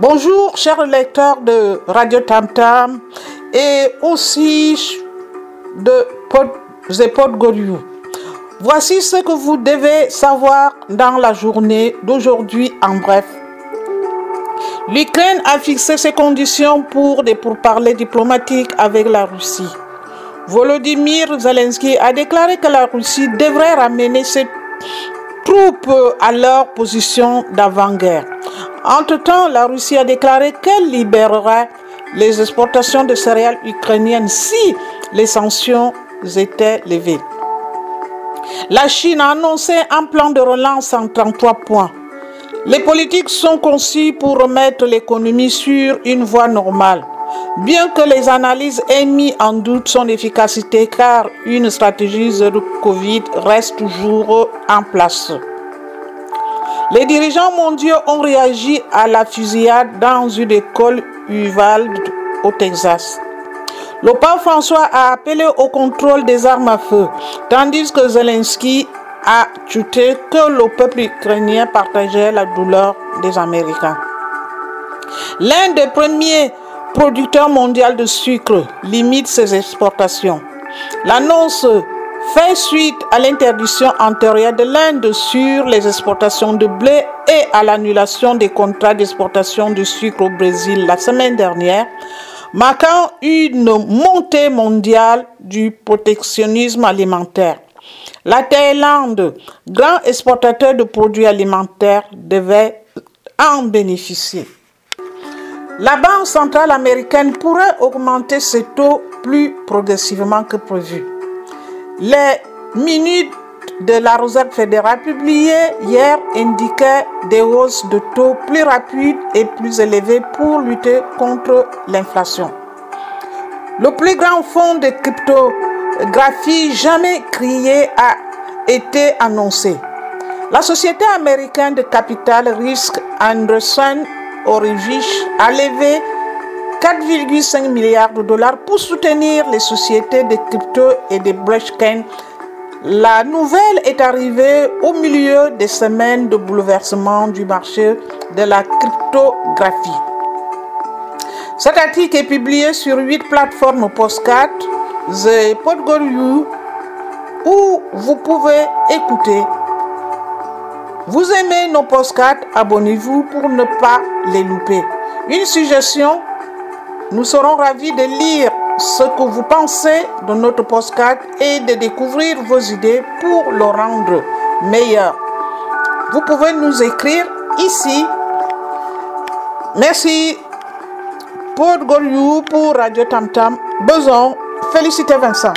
Bonjour, chers lecteurs de Radio Tam Tam et aussi de Pod, Pod. Voici ce que vous devez savoir dans la journée d'aujourd'hui en bref. L'Ukraine a fixé ses conditions pour des pourparlers diplomatiques avec la Russie. Volodymyr Zelensky a déclaré que la Russie devrait ramener ses troupes à leur position d'avant-guerre. Entre-temps, la Russie a déclaré qu'elle libérerait les exportations de céréales ukrainiennes si les sanctions étaient levées. La Chine a annoncé un plan de relance en 33 points. Les politiques sont conçues pour remettre l'économie sur une voie normale, bien que les analyses aient mis en doute son efficacité car une stratégie zéro Covid reste toujours en place. Les dirigeants mondiaux ont réagi à la fusillade dans une école Uvalde au Texas. Le pape François a appelé au contrôle des armes à feu, tandis que Zelensky a chuté que le peuple ukrainien partageait la douleur des Américains. L'un des premiers producteurs mondiaux de sucre limite ses exportations. L'annonce fait suite à l'interdiction antérieure de l'Inde sur les exportations de blé et à l'annulation des contrats d'exportation de sucre au Brésil la semaine dernière, marquant une montée mondiale du protectionnisme alimentaire. La Thaïlande, grand exportateur de produits alimentaires, devait en bénéficier. La Banque centrale américaine pourrait augmenter ses taux plus progressivement que prévu. Les minutes de la Réserve fédérale publiées hier indiquaient des hausses de taux plus rapides et plus élevées pour lutter contre l'inflation. Le plus grand fonds de cryptographie jamais créé a été annoncé. La société américaine de capital risque Anderson Orivich a levé 4,5 milliards de dollars pour soutenir les sociétés de crypto et de blockchain. La nouvelle est arrivée au milieu des semaines de bouleversement du marché de la cryptographie. Cet article est publié sur 8 plateformes postcard, The Podgoriou, où vous pouvez écouter. Vous aimez nos postcards, abonnez-vous pour ne pas les louper. Une suggestion, nous serons ravis de lire ce que vous pensez de notre postcard et de découvrir vos idées pour le rendre meilleur. Vous pouvez nous écrire ici. Merci pour Goriou, pour Radio Tam Tam. Besoin. Félicitez Vincent.